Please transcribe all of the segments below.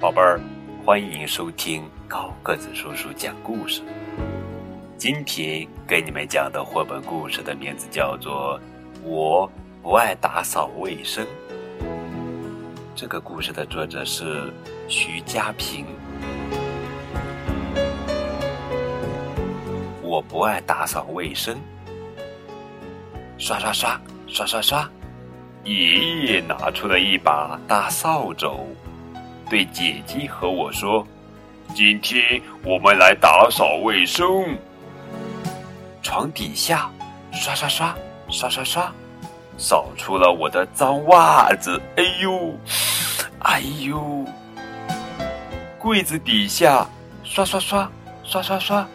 宝贝儿，欢迎收听高个子叔叔讲故事。今天给你们讲的绘本故事的名字叫做《我不爱打扫卫生》。这个故事的作者是徐家平。我不爱打扫卫生，刷刷刷刷刷刷。爷爷拿出了一把大扫帚，对姐姐和我说：“今天我们来打扫卫生。”床底下，刷刷刷刷刷刷，扫出了我的脏袜子。哎呦，哎呦！柜子底下，刷刷刷刷刷刷，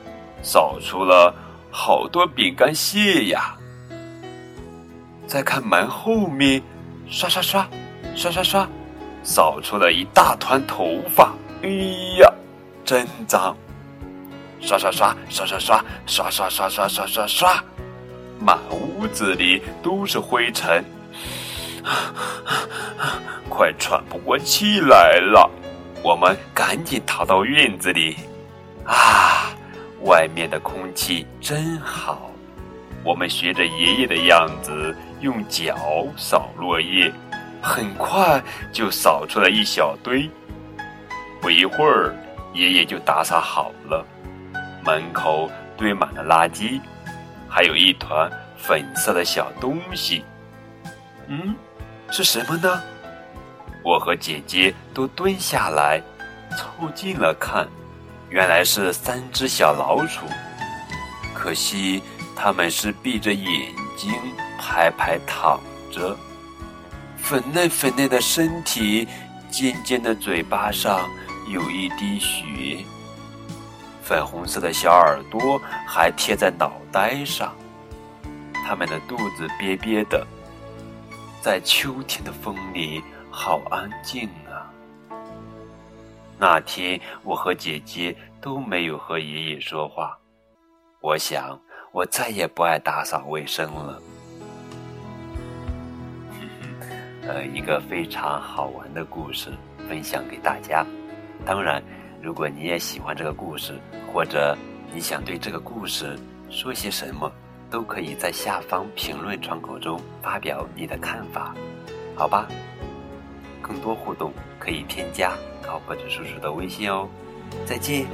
扫出了好多饼干屑呀。再看门后面，刷刷刷，刷刷刷，扫出了一大团头发。哎呀，真脏！刷刷刷，刷刷刷，刷刷刷刷刷刷刷，满屋子里都是灰尘，快喘不过气来了。我们赶紧逃到院子里。啊，外面的空气真好。我们学着爷爷的样子。用脚扫落叶，很快就扫出了一小堆。不一会儿，爷爷就打扫好了。门口堆满了垃圾，还有一团粉色的小东西。嗯，是什么呢？我和姐姐都蹲下来，凑近了看，原来是三只小老鼠。可惜，它们是闭着眼睛。排排躺着，粉嫩粉嫩的身体，尖尖的嘴巴上有一滴血，粉红色的小耳朵还贴在脑袋上，它们的肚子瘪瘪的，在秋天的风里好安静啊。那天我和姐姐都没有和爷爷说话，我想我再也不爱打扫卫生了。呃，一个非常好玩的故事分享给大家。当然，如果你也喜欢这个故事，或者你想对这个故事说些什么，都可以在下方评论窗口中发表你的看法，好吧？更多互动可以添加高个子叔叔的微信哦。再见。